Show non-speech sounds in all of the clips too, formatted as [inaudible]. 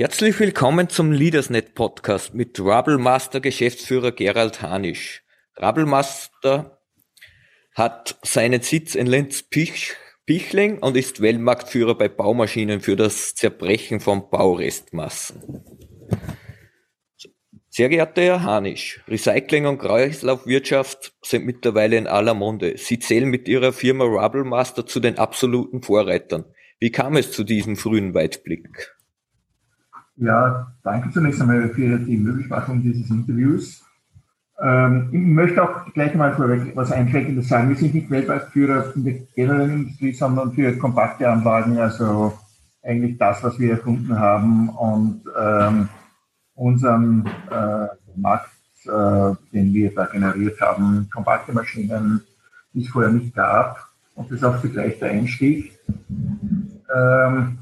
Herzlich willkommen zum LeadersNet Podcast mit Rabblemaster Geschäftsführer Gerald Hanisch. Rabblemaster hat seinen Sitz in Lenz-Pichling und ist Weltmarktführer bei Baumaschinen für das Zerbrechen von Baurestmassen. Sehr geehrter Herr Hanisch, Recycling und Kreislaufwirtschaft sind mittlerweile in aller Munde. Sie zählen mit Ihrer Firma Rabblemaster zu den absoluten Vorreitern. Wie kam es zu diesem frühen Weitblick? Ja, danke zunächst einmal für die Möglichmachung dieses Interviews. Ähm, ich möchte auch gleich mal vorweg was Einschränkendes sagen. Wir sind nicht Weltmarktführer in der generellen Industrie, sondern für kompakte Anlagen, also eigentlich das, was wir erfunden haben und ähm, unseren äh, Markt, äh, den wir da generiert haben, kompakte Maschinen, die es vorher nicht gab. Und das ist auch zugleich der Einstieg. Ähm,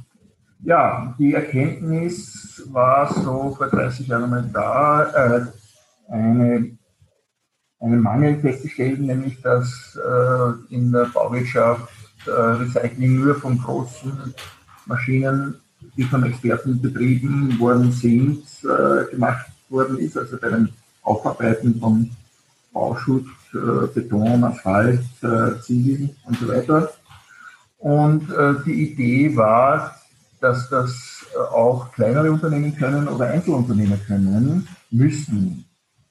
ja, die Erkenntnis war so vor 30 Jahren einmal da, äh, eine, einen Mangel festzustellen, nämlich dass äh, in der Bauwirtschaft äh, Recycling nur von großen Maschinen, die von Experten betrieben worden sind, äh, gemacht worden ist, also bei den Aufarbeiten von Bauschutt, äh, Beton, Asphalt, äh, Ziegel und so weiter. Und die Idee war, dass das äh, auch kleinere Unternehmen können oder Einzelunternehmer können müssten,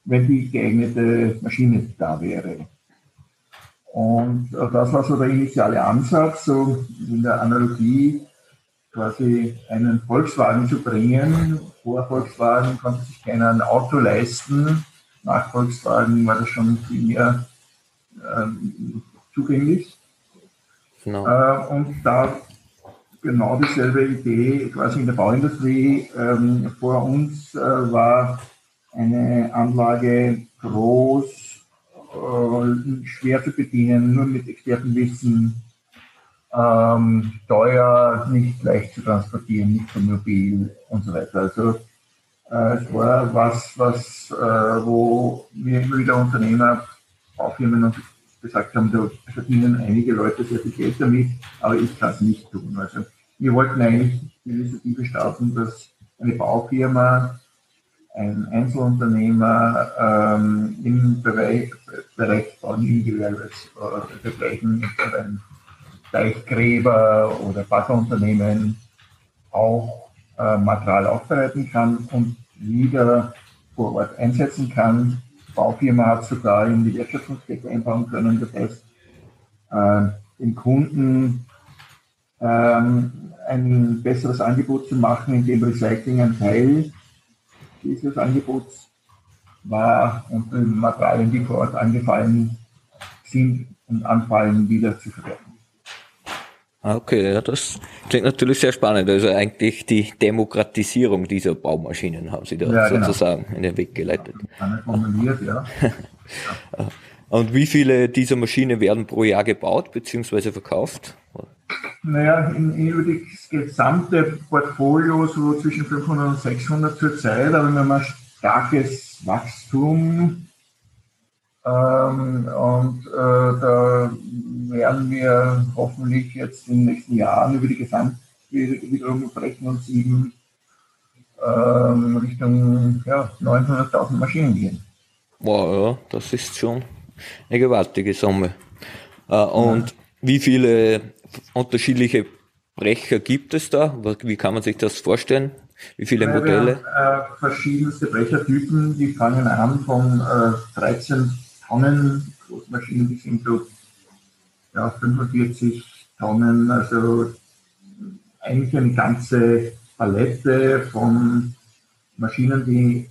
wenn die geeignete Maschine da wäre. Und äh, das war so der initiale Ansatz, so in der Analogie quasi einen Volkswagen zu bringen. Vor Volkswagen konnte sich keiner ein Auto leisten. Nach Volkswagen war das schon viel mehr ähm, zugänglich. Genau. Äh, und da genau dieselbe Idee quasi in der Bauindustrie. Ähm, vor uns äh, war eine Anlage groß, äh, schwer zu bedienen, nur mit Expertenwissen, ähm, teuer, nicht leicht zu transportieren, nicht so mobil und so weiter. Also äh, es war was, was äh, wo wir immer wieder Unternehmer, Baufirmen und gesagt haben, da verdienen einige Leute sehr viel Geld damit, aber ich kann es nicht tun. Also wir wollten eigentlich die Initiative starten, dass eine Baufirma, ein Einzelunternehmer ähm, im Bereich, Bereich Bauingenieurgewerbes oder dergleichen, ein Deichgräber oder Baggerunternehmen auch äh, Material aufbereiten kann und wieder vor Ort einsetzen kann. Die Baufirma hat sogar in die Wertschöpfungskette einbauen können. Das heißt, äh, den Kunden ähm, ein besseres Angebot zu machen, in dem Recycling ein Teil dieses Angebots war und die Materialien, die vor Ort angefallen sind und anfallen, wieder zu verwerten. Ah, okay, ja, das klingt natürlich sehr spannend. Also eigentlich die Demokratisierung dieser Baumaschinen haben Sie da ja, genau. sozusagen genau. in den Weg geleitet. Ja, formuliert, ja. [laughs] Und wie viele dieser Maschinen werden pro Jahr gebaut bzw. verkauft? Naja, in, über das gesamte Portfolio so zwischen 500 und 600 zurzeit, aber wir haben ein starkes Wachstum ähm, und äh, da werden wir hoffentlich jetzt in den nächsten Jahren über die Gesamtwiederung brechen und sieben ähm, Richtung ja, 900.000 Maschinen gehen. Wow, ja, das ist schon eine gewaltige Summe. Äh, und ja. wie viele unterschiedliche Brecher gibt es da? Wie kann man sich das vorstellen? Wie viele ja, Modelle? Haben, äh, verschiedenste Brechertypen, die fangen an von äh, 13 Tonnen Großmaschinen bis hin zu ja, 45 Tonnen, also eigentlich eine ganze Palette von Maschinen, die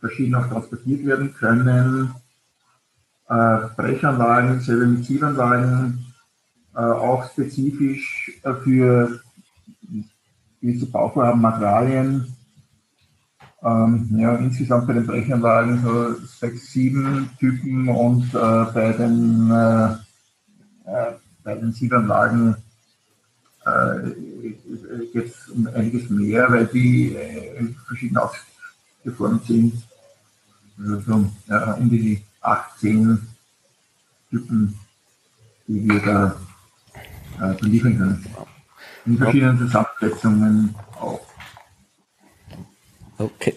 verschieden auch transportiert werden können. Äh, Brechanlagen, selber mit Zielanlagen, äh, auch spezifisch äh, für gewisse Bauvorhaben, Materialien. Ähm, ja, insgesamt bei den Brechanlagen so sechs, sieben Typen und äh, bei den, äh, äh bei den Sielanlagen äh, geht es um einiges mehr, weil die äh, verschieden ausgeformt sind. Also so, ja, um die 18 Typen, die wir da äh, beliefern können. In verschiedenen Zusammensetzungen auch. Okay.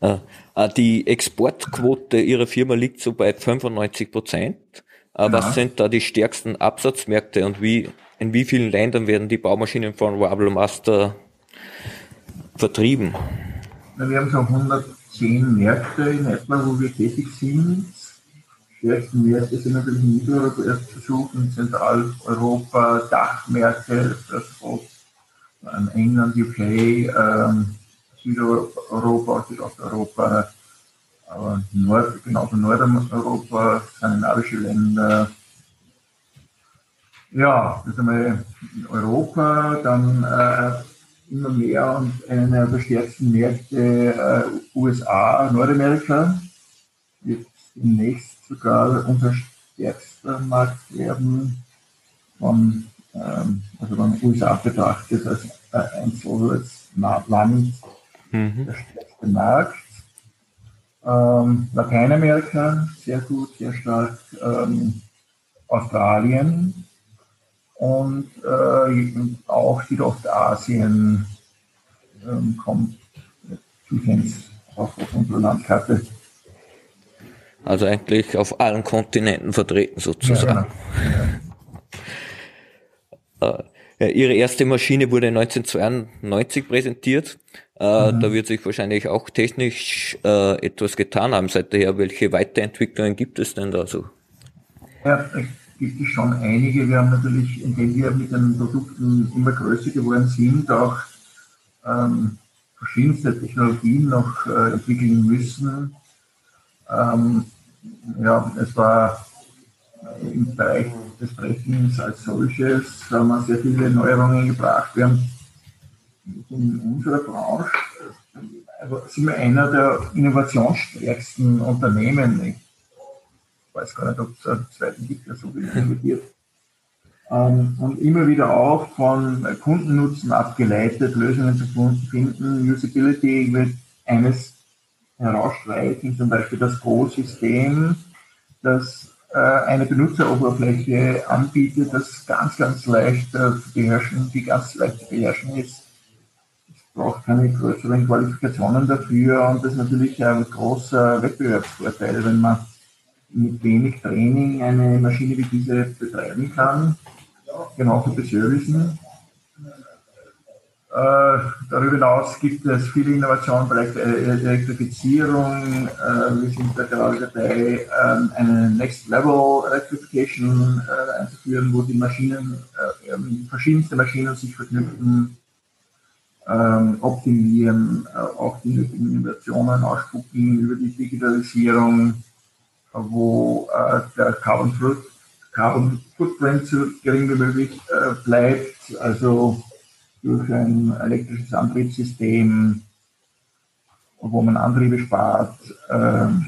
Äh, die Exportquote Ihrer Firma liegt so bei 95 Prozent. Äh, ja. Was sind da die stärksten Absatzmärkte und wie, in wie vielen Ländern werden die Baumaschinen von Wabble Master vertrieben? Wir haben so 110 Märkte in etwa, wo wir tätig sind. Stärksten Märkte sind natürlich in Mitteleuropa erst zu suchen, Zentraleuropa, Dachmärkte, das England, UK, ähm, Südeuropa, Südosteuropa, aber Nord, genauso Nordeuropa, skandinavische Länder. Ja, das ist einmal Europa, dann äh, immer mehr und einer der stärksten Märkte äh, USA, Nordamerika, wird demnächst sogar unser stärkster Markt werden, von, ähm, also von USA betrachtet als äh, einzelnes Land mhm. der stärkste Markt. Ähm, Lateinamerika sehr gut, sehr stark. Ähm, Australien und äh, auch Südostasien ähm, kommt zufällig auf, auf unsere Landkarte. Also eigentlich auf allen Kontinenten vertreten sozusagen. Ja, genau. Äh, ihre erste Maschine wurde 1992 präsentiert. Äh, mhm. Da wird sich wahrscheinlich auch technisch äh, etwas getan haben seither. Welche Weiterentwicklungen gibt es denn da so? Ja, es gibt schon einige. Wir haben natürlich, indem wir mit den Produkten immer größer geworden sind, auch ähm, verschiedenste Technologien noch äh, entwickeln müssen. Ähm, ja, es war im Bereich des Brechens als solches haben wir sehr viele Neuerungen gebracht. Wir haben in unserer Branche also sind wir einer der innovationsstärksten Unternehmen. Ich weiß gar nicht, ob es einen zweiten gibt, der so viel innoviert. Ähm, und immer wieder auch von Kundennutzen abgeleitet, Lösungen zu finden. Usability wird eines herausstreichen, zum Beispiel das Go-System, das äh, eine Benutzeroberfläche anbietet, das ganz, ganz leicht äh, zu beherrschen, die ganz leicht zu beherrschen ist braucht keine größeren Qualifikationen dafür und das ist natürlich ein großer Wettbewerbsvorteil, wenn man mit wenig Training eine Maschine wie diese betreiben kann, genauso für Servicen. Äh, darüber hinaus gibt es viele Innovationen im Bereich der Elektrifizierung. Äh, wir sind da gerade dabei, äh, eine Next Level Electrification äh, einzuführen, wo die Maschinen, äh, ähm, verschiedenste Maschinen sich verknüpfen ähm, optimieren, äh, auch die nötigen Innovationen ausspucken über die Digitalisierung, wo äh, der Carbon, Foot, Carbon Footprint so gering wie möglich äh, bleibt, also durch ein elektrisches Antriebssystem, wo man Antriebe spart. Ähm,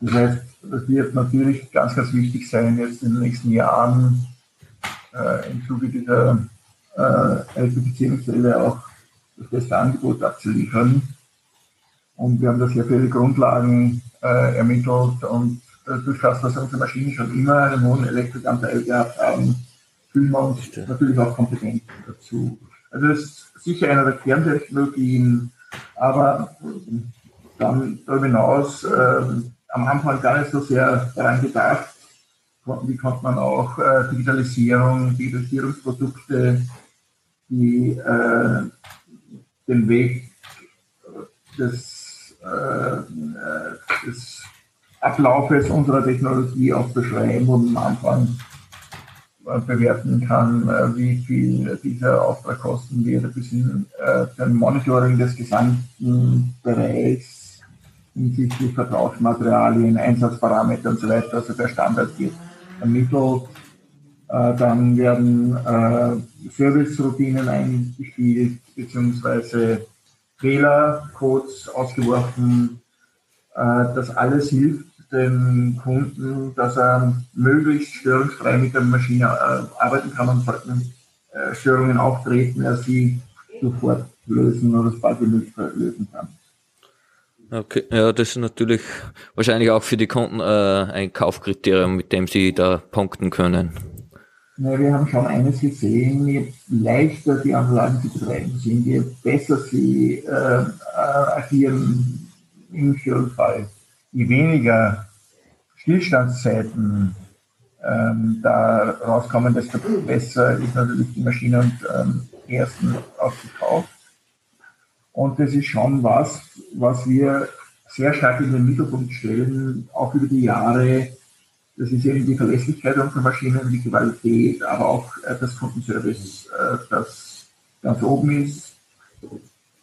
das heißt, das wird natürlich ganz, ganz wichtig sein, jetzt in den nächsten Jahren äh, im Zuge dieser äh, Elektrifizierungswelle auch das beste Angebot abzuliefern. Und wir haben da sehr viele Grundlagen äh, ermittelt und äh, durch das, dass unsere Maschinen schon immer einen hohen Elektrikanteil gehabt haben, fühlen wir uns natürlich auch kompetent dazu. Also das ist sicher einer der Kerntechnologien, aber dann darüber hinaus äh, am Anfang gar nicht so sehr daran gedacht, wie konnte man auch äh, Digitalisierung, Digitalisierungsprodukte, die äh, den Weg des, äh, des Ablaufes unserer Technologie auch beschreiben und am Anfang äh, bewerten kann, äh, wie viel dieser Auftrag kosten wird, bis hin äh, dem Monitoring des gesamten Bereichs hinsichtlich Verbrauchsmaterialien, Einsatzparameter und so weiter. Also der Standard wird ermittelt. Äh, dann werden äh, Service-Routinen eingespielt, beziehungsweise Fehlercodes ausgeworfen. Äh, das alles hilft dem Kunden, dass er möglichst störungsfrei mit der Maschine äh, arbeiten kann und sollten äh, Störungen auftreten, er sie sofort lösen oder so bald möglich lösen kann. Okay, ja, das ist natürlich wahrscheinlich auch für die Kunden äh, ein Kaufkriterium, mit dem sie da punkten können. Na, wir haben schon eines gesehen, je leichter die Anlagen zu betreiben sind, je besser sie äh, agieren im Störungsfall. Je weniger Stillstandszeiten ähm, da rauskommen, desto besser ist natürlich die Maschine und ähm, ersten ausgekauft. Und das ist schon was, was wir sehr stark in den Mittelpunkt stellen, auch über die Jahre. Das ist eben die Verlässlichkeit unserer Maschinen, die Qualität, aber auch äh, das Kundenservice, äh, das ganz oben ist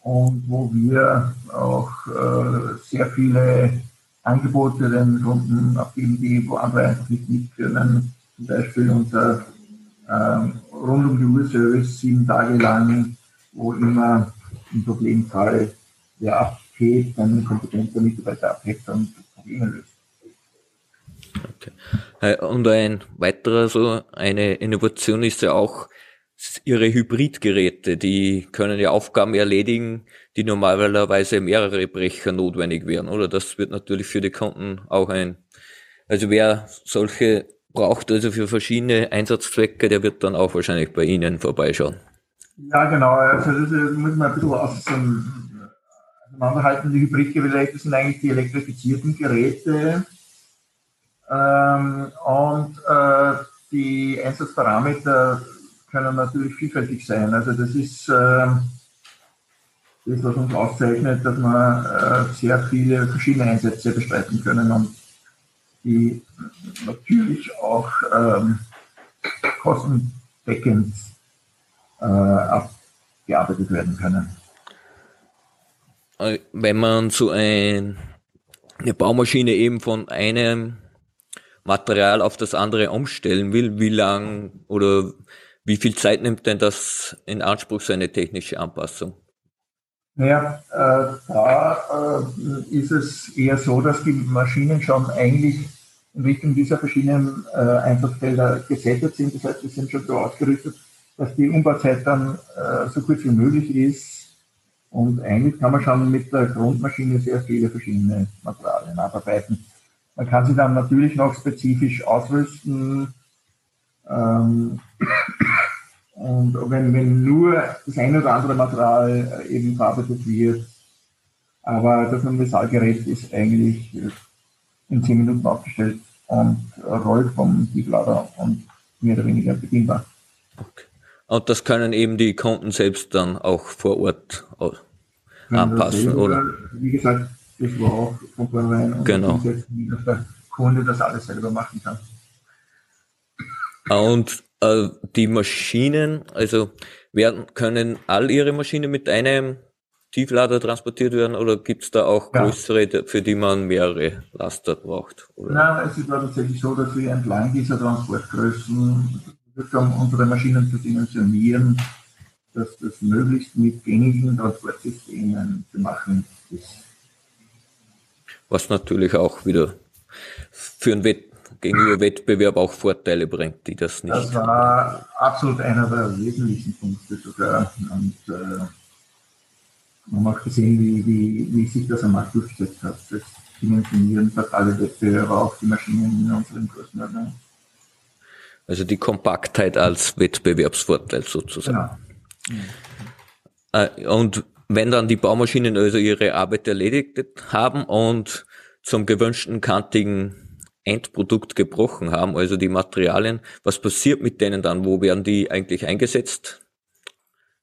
und wo wir auch äh, sehr viele Angebote den Kunden abgeben, die wo andere einfach nicht mit können. Zum Beispiel unser ähm, rund um die Uhr Service sieben Tage lang, wo immer im Problemfall der abhebt, ein kompetenter Mitarbeiter abhebt und Probleme löst. Okay. Und ein weiterer so eine Innovation ist ja auch ihre Hybridgeräte, die können ja Aufgaben erledigen, die normalerweise mehrere Brecher notwendig wären, oder? Das wird natürlich für die Kunden auch ein, also wer solche braucht, also für verschiedene Einsatzzwecke, der wird dann auch wahrscheinlich bei Ihnen vorbeischauen. Ja, genau. Also das muss man ein bisschen auseinanderhalten. Die Hybridgeräte sind eigentlich die elektrifizierten Geräte. Ähm, und äh, die Einsatzparameter können natürlich vielfältig sein. Also das ist äh, das, was uns auszeichnet, dass wir äh, sehr viele verschiedene Einsätze bestreiten können und die natürlich auch ähm, kostendeckend äh, abgearbeitet werden können. Äh, wenn man so ein, eine Baumaschine eben von einem Material auf das andere umstellen will, wie lang oder wie viel Zeit nimmt denn das in Anspruch, so eine technische Anpassung? Naja, äh, da äh, ist es eher so, dass die Maschinen schon eigentlich in Richtung dieser verschiedenen äh, Einsatzfelder gesettet sind. Das heißt, sie sind schon so ausgerüstet, dass die Umbauzeit dann äh, so kurz wie möglich ist. Und eigentlich kann man schon mit der Grundmaschine sehr viele verschiedene Materialien abarbeiten. Man kann sie dann natürlich noch spezifisch ausrüsten. Ähm, und wenn, wenn nur das eine oder andere Material äh, eben verarbeitet wird, aber das Universalgerät ist eigentlich in zehn Minuten aufgestellt und rollt vom Tieflader und mehr oder weniger bedienbar. Okay. Und das können eben die Kunden selbst dann auch vor Ort anpassen, oder? Wie gesagt, das war auch von vornherein und genau. dass der Kunde das alles selber machen kann. Und äh, die Maschinen, also werden, können all Ihre Maschinen mit einem Tieflader transportiert werden oder gibt es da auch größere, ja. für die man mehrere Laster braucht? Oder? Nein, es ist tatsächlich so, dass wir entlang dieser Transportgrößen um unsere Maschinen zu dimensionieren, dass das möglichst mit gängigen Transportsystemen zu machen ist. Was natürlich auch wieder für einen Wett gegenüber Wettbewerb auch Vorteile bringt, die das nicht Das war absolut einer der wesentlichen Punkte sogar. Und äh, man hat gesehen, wie, wie, wie sich das am Markt durchgesetzt hat. Das Dimensionieren für alle Wettbewerber, auch die Maschinen in unseren Größenordnungen. Also die Kompaktheit als Wettbewerbsvorteil sozusagen. Genau. Und wenn dann die Baumaschinen also ihre Arbeit erledigt haben und zum gewünschten kantigen Endprodukt gebrochen haben, also die Materialien. Was passiert mit denen dann? Wo werden die eigentlich eingesetzt?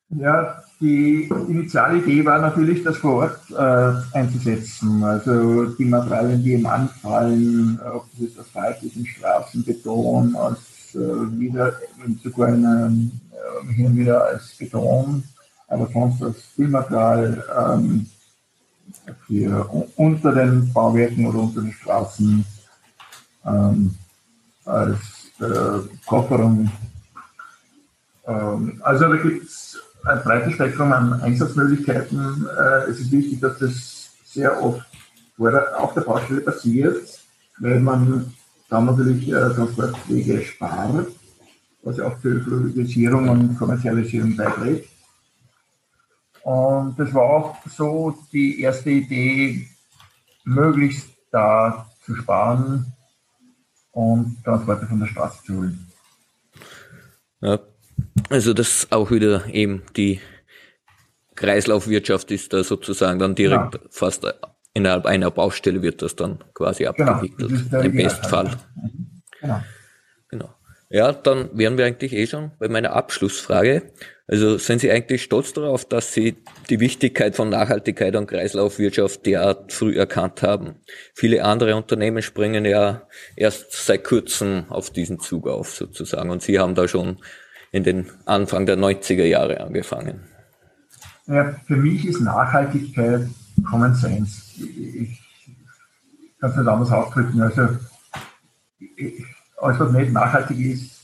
Ja, die Initialidee war natürlich, das vor Ort äh, einzusetzen. Also die Materialien, die ihm anfallen, ob das ist ist, in Straßenbeton, als äh, wieder sogar in, äh, hin und wieder als Beton, aber sonst als Füllmaterial ähm, für unter den Bauwerken oder unter den Straßen ähm, als äh, Kofferraum. Ähm, also da gibt es ein breites Spektrum an Einsatzmöglichkeiten. Äh, es ist wichtig, dass das sehr oft auf der Baustelle passiert, weil man dann natürlich äh, Transportwege spart, was ja auch für Fluidisierung und Kommerzialisierung beiträgt. Und das war auch so die erste Idee, möglichst da zu sparen, und Transporte von der Straße zu holen. Ja, also das auch wieder eben die Kreislaufwirtschaft ist da sozusagen dann direkt genau. fast innerhalb einer Baustelle wird das dann quasi genau, abgewickelt, im Bestfall. Genau. Ja, dann wären wir eigentlich eh schon bei meiner Abschlussfrage. Also sind Sie eigentlich stolz darauf, dass Sie die Wichtigkeit von Nachhaltigkeit und Kreislaufwirtschaft derart früh erkannt haben? Viele andere Unternehmen springen ja erst seit kurzem auf diesen Zug auf sozusagen und Sie haben da schon in den Anfang der 90er Jahre angefangen. Ja, für mich ist Nachhaltigkeit Common Sense. Ich kann es nicht anders ausdrücken. Also alles, was nicht nachhaltig ist,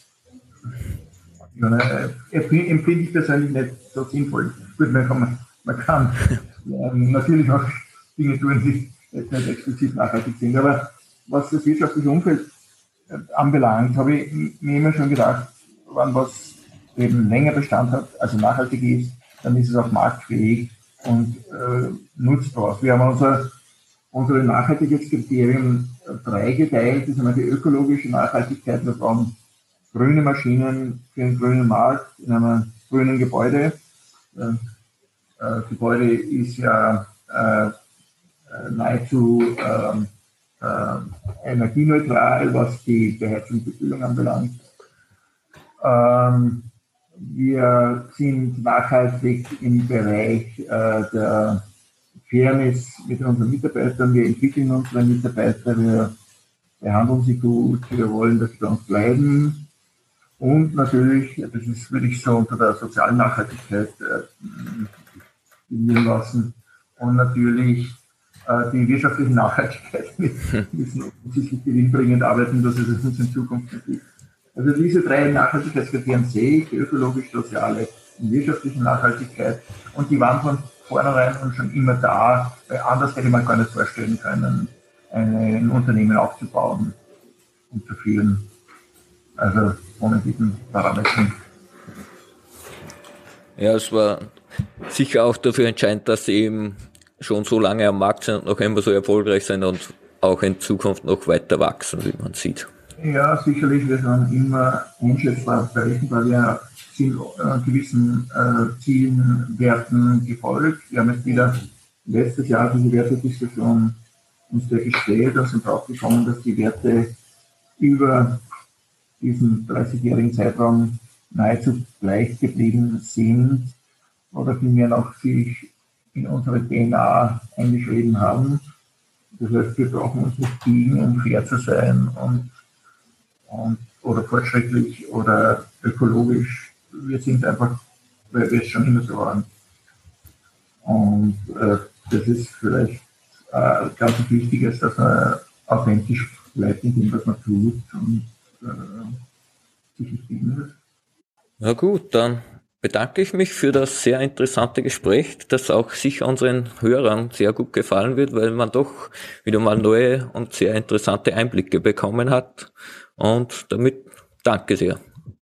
ne, äh, empfinde ich persönlich nicht so sinnvoll. Gut, man kann, man kann [laughs] natürlich auch Dinge tun, die jetzt nicht explizit nachhaltig sind. Aber was das wirtschaftliche Umfeld äh, anbelangt, habe ich mir immer schon gedacht, wann was eben länger Bestand hat, also nachhaltig ist, dann ist es auch marktfähig und äh, nutzt was. Wir haben unser, unsere Nachhaltigkeitskriterien dreigeteilt. Das ist einmal die ökologische Nachhaltigkeit. Wir brauchen grüne Maschinen für einen grünen Markt in einem grünen Gebäude. Äh, äh, Gebäude ist ja äh, nahezu ähm, äh, energieneutral, was die Beheizung und Bekühlung anbelangt. Ähm, wir sind nachhaltig im Bereich äh, der Fairness mit unseren Mitarbeitern. Wir entwickeln unsere Mitarbeiter, wir behandeln sie gut, wir wollen, dass sie bei uns bleiben. Und natürlich, das ist, würde ich so unter der sozialen Nachhaltigkeit äh, lassen. Und natürlich äh, die wirtschaftliche Nachhaltigkeit. [laughs] Müssen offensichtlich gewinnbringend arbeiten, dass es uns in Zukunft gibt. Also diese drei Nachhaltigkeitskriterien sehe ich, ökologisch, soziale und wirtschaftliche Nachhaltigkeit. Und die waren von vornherein schon immer da, anders hätte man gar nicht vorstellen können, ein Unternehmen aufzubauen und zu führen. Also ohne diesen Parametern. Ja, es war sicher auch dafür entscheidend, dass sie eben schon so lange am Markt sind und noch immer so erfolgreich sind und auch in Zukunft noch weiter wachsen, wie man sieht. Ja, sicherlich, wir sind immer einschätzbar berechenbar. Wir sind äh, gewissen äh, Zielen, Werten gefolgt. Wir haben jetzt wieder letztes Jahr diese Wertediskussion uns der gestellt und sind draufgekommen, dass die Werte über diesen 30-jährigen Zeitraum nahezu gleich geblieben sind oder vielmehr noch sich in unsere DNA eingeschrieben haben. Das heißt, wir brauchen uns nicht biegen, um fair zu sein und und, oder fortschrittlich oder ökologisch. Wir sind einfach, weil wir es schon immer so waren. Und äh, das ist vielleicht äh, ganz wichtig, dass man authentisch bleibt in dem, was man tut und äh, sich nicht bindet. Na gut, dann bedanke ich mich für das sehr interessante Gespräch, das auch sicher unseren Hörern sehr gut gefallen wird, weil man doch wieder mal neue und sehr interessante Einblicke bekommen hat. Und damit danke sehr.